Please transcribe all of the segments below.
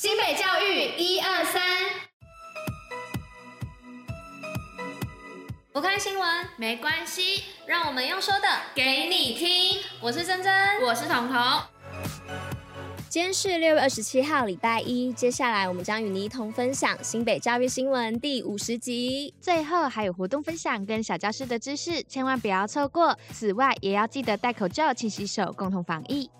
新北教育一二三，不看新闻没关系，让我们用说的给你听。我是珍珍，我是彤彤。今天是六月二十七号，礼拜一。接下来我们将与你一同分享新北教育新闻第五十集，最后还有活动分享跟小教室的知识，千万不要错过。此外，也要记得戴口罩、勤洗手，共同防疫。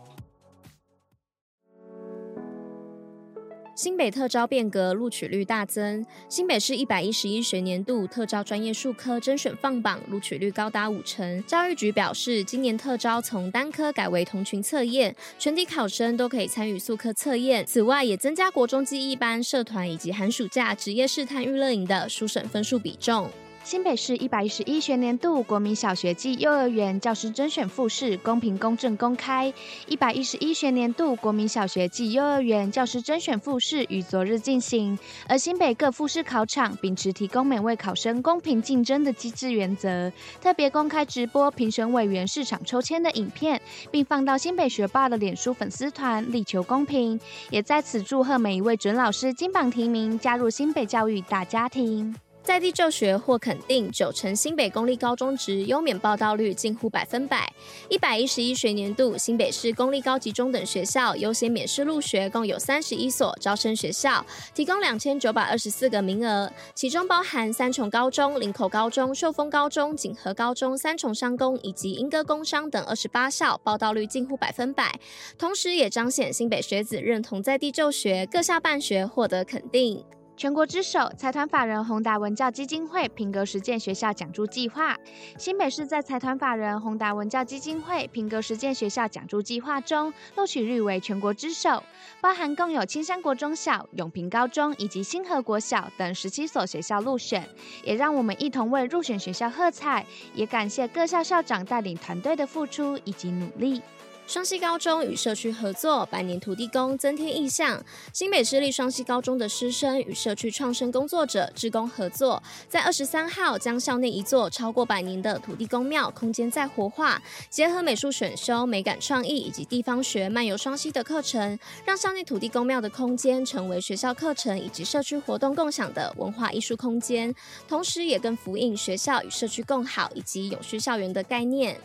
新北特招变革，录取率大增。新北市一百一十一学年度特招专业术科甄选放榜，录取率高达五成。教育局表示，今年特招从单科改为同群测验，全体考生都可以参与数科测验。此外，也增加国中技艺班、社团以及寒暑假职业试探育乐营的书审分数比重。新北市一百一十一学年度国民小学暨幼儿园教师甄选复试公平、公正、公开。一百一十一学年度国民小学暨幼儿园教师甄选复试于昨日进行，而新北各复试考场秉持提供每位考生公平竞争的机制原则，特别公开直播评审委员市场抽签的影片，并放到新北学霸的脸书粉丝团，力求公平。也在此祝贺每一位准老师金榜题名，加入新北教育大家庭。在地就学获肯定，九成新北公立高中职优免报到率近乎百分百。一百一十一学年度，新北市公立高级中等学校优先免试入学，共有三十一所招生学校，提供两千九百二十四个名额，其中包含三重高中、林口高中、秀峰高中、景和高中、三重商工以及莺歌工商等二十八校，报到率近乎百分百。同时，也彰显新北学子认同在地就学，各校办学获得肯定。全国之首财团法人宏达文教基金会品格实践学校奖助计划，新北市在财团法人宏达文教基金会品格实践学校奖助计划中录取率为全国之首，包含共有青山国中小、永平高中以及新和国小等十七所学校入选，也让我们一同为入选学校喝彩，也感谢各校校长带领团队的付出以及努力。双溪高中与社区合作，百年土地公增添意象。新北市立双溪高中的师生与社区创生工作者志工合作，在二十三号将校内一座超过百年的土地公庙空间再活化，结合美术选修、美感创意以及地方学漫游双溪的课程，让校内土地公庙的空间成为学校课程以及社区活动共享的文化艺术空间，同时也更呼应学校与社区共好以及永续校园的概念。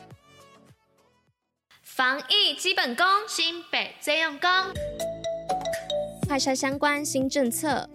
防疫基本功，新北最用功。快筛相关新政策。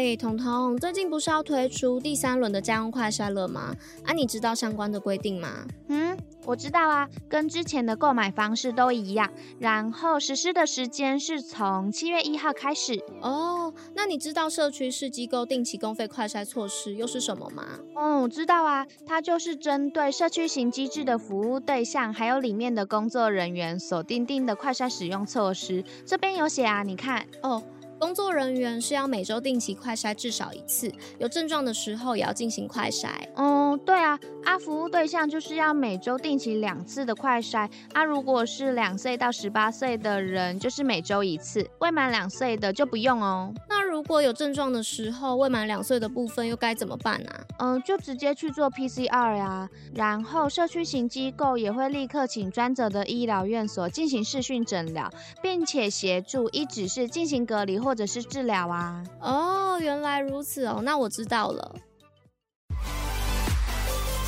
哎，彤彤，最近不是要推出第三轮的家用快筛了吗？啊，你知道相关的规定吗？嗯。我知道啊，跟之前的购买方式都一样，然后实施的时间是从七月一号开始。哦，那你知道社区式机构定期公费快筛措施又是什么吗？哦，我知道啊，它就是针对社区型机制的服务对象，还有里面的工作人员所订定的快筛使用措施。这边有写啊，你看哦。工作人员是要每周定期快筛至少一次，有症状的时候也要进行快筛。嗯，对啊，啊，服务对象就是要每周定期两次的快筛。啊，如果是两岁到十八岁的人，就是每周一次；未满两岁的就不用哦。那如果有症状的时候，未满两岁的部分又该怎么办呢？嗯，就直接去做 PCR 呀。然后社区型机构也会立刻请专责的医疗院所进行视讯诊疗，并且协助依指示进行隔离或。者是治疗啊？哦，原来如此哦，那我知道了。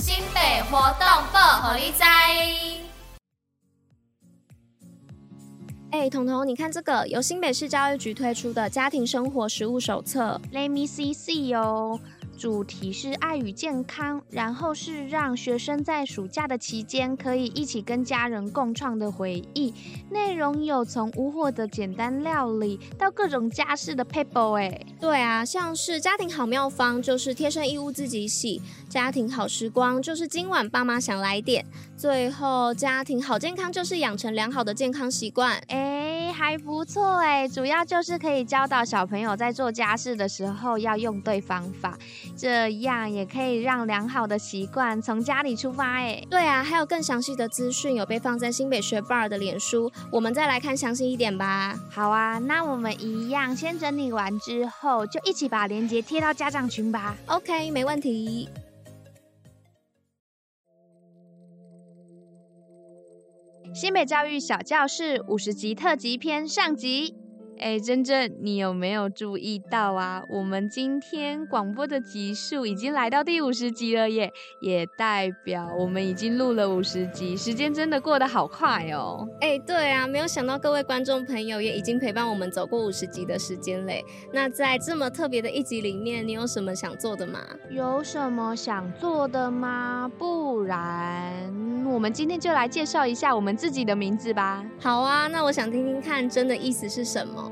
新北活动报虎哩知。哎，彤彤，你看这个由新北市教育局推出的家庭生活实务手册，Let me see see 哦。主题是爱与健康，然后是让学生在暑假的期间可以一起跟家人共创的回忆。内容有从无火的简单料理到各种家事的 paper。哎，对啊，像是家庭好妙方就是贴身衣物自己洗，家庭好时光就是今晚爸妈想来点，最后家庭好健康就是养成良好的健康习惯。哎，还不错哎，主要就是可以教导小朋友在做家事的时候要用对方法。这样也可以让良好的习惯从家里出发，哎，对啊，还有更详细的资讯有被放在新北学霸的脸书，我们再来看详细一点吧。好啊，那我们一样先整理完之后，就一起把链接贴到家长群吧。OK，没问题。新北教育小教室五十集特辑篇上集。哎，珍珍，你有没有注意到啊？我们今天广播的集数已经来到第五十集了耶，也代表我们已经录了五十集，时间真的过得好快哦。哎，对啊，没有想到各位观众朋友也已经陪伴我们走过五十集的时间嘞。那在这么特别的一集里面，你有什么想做的吗？有什么想做的吗？不然我们今天就来介绍一下我们自己的名字吧。好啊，那我想听听看“真”的意思是什么。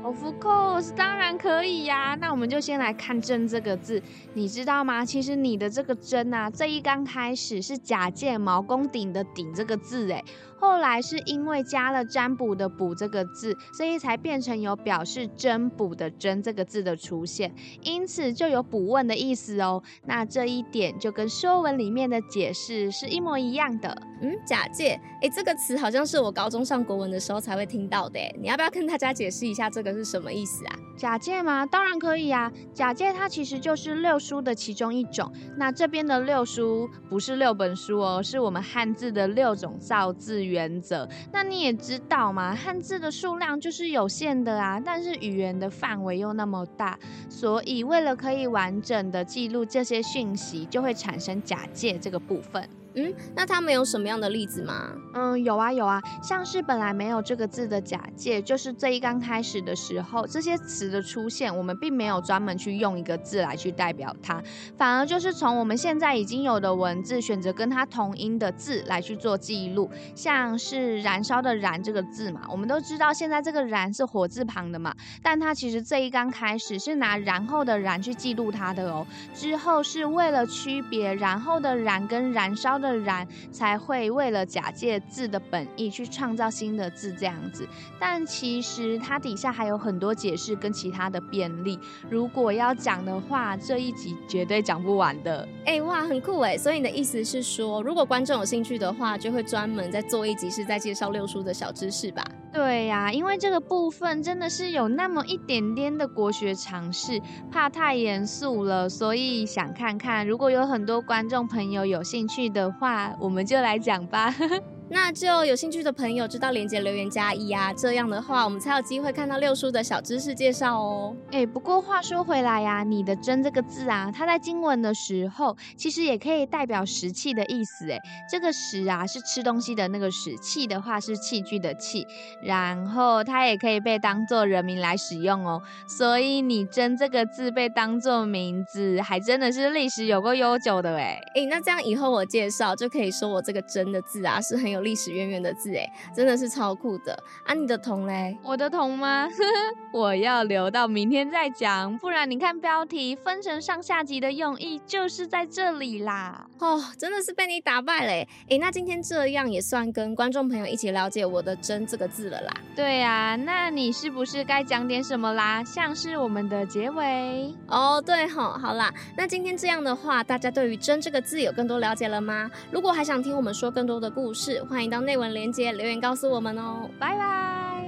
Of course，当然可以呀。那我们就先来看“真”这个字，你知道吗？其实你的这个“真”啊，这一刚开始是假借毛公鼎的“鼎”这个字，哎。后来是因为加了占卜的卜这个字，所以才变成有表示占卜的占这个字的出现，因此就有卜问的意思哦。那这一点就跟说文里面的解释是一模一样的。嗯，假借，哎，这个词好像是我高中上国文的时候才会听到的，诶你要不要跟大家解释一下这个是是什么意思啊？假借吗？当然可以啊。假借它其实就是六书的其中一种。那这边的六书不是六本书哦，是我们汉字的六种造字原则。那你也知道嘛，汉字的数量就是有限的啊，但是语言的范围又那么大，所以为了可以完整的记录这些讯息，就会产生假借这个部分。嗯，那他们有什么样的例子吗？嗯，有啊有啊，像是本来没有这个字的假借，就是这一刚开始的时候，这些词的出现，我们并没有专门去用一个字来去代表它，反而就是从我们现在已经有的文字，选择跟它同音的字来去做记录，像是燃烧的燃这个字嘛，我们都知道现在这个燃是火字旁的嘛，但它其实这一刚开始是拿然后的燃去记录它的哦，之后是为了区别然后的燃跟燃烧的然才会为了假借字的本意去创造新的字这样子，但其实它底下还有很多解释跟其他的便利。如果要讲的话，这一集绝对讲不完的。哎、哇，很酷哎！所以你的意思是说，如果观众有兴趣的话，就会专门再做一集是在介绍六书的小知识吧？对呀、因为这个部分真的是有那么一点点的国学尝试，怕太严肃了，所以想看看，如果有很多观众朋友有兴趣的话，我们就来讲吧。那就有兴趣的朋友知道连接留言加一啊，这样的话我们才有机会看到六叔的小知识介绍哦。哎、欸，不过话说回来呀、啊，你的“真”这个字啊，它在经文的时候其实也可以代表食器的意思。哎，这个“食”啊是吃东西的那个“食”，器的话是器具的“器”，然后它也可以被当做人名来使用哦。所以你“真”这个字被当做名字，还真的是历史有够悠久的哎。哎、欸，那这样以后我介绍就可以说我这个“真”的字啊是很有。历史渊源的字哎，真的是超酷的啊！你的铜嘞？我的铜吗？我要留到明天再讲，不然你看标题分成上下集的用意就是在这里啦。哦，真的是被你打败嘞！哎，那今天这样也算跟观众朋友一起了解我的“真”这个字了啦。对呀、啊，那你是不是该讲点什么啦？像是我们的结尾哦。对吼，好啦，那今天这样的话，大家对于“真”这个字有更多了解了吗？如果还想听我们说更多的故事，欢迎到内文连接留言告诉我们哦，拜拜。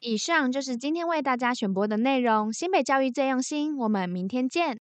以上就是今天为大家选播的内容，新北教育最用心，我们明天见。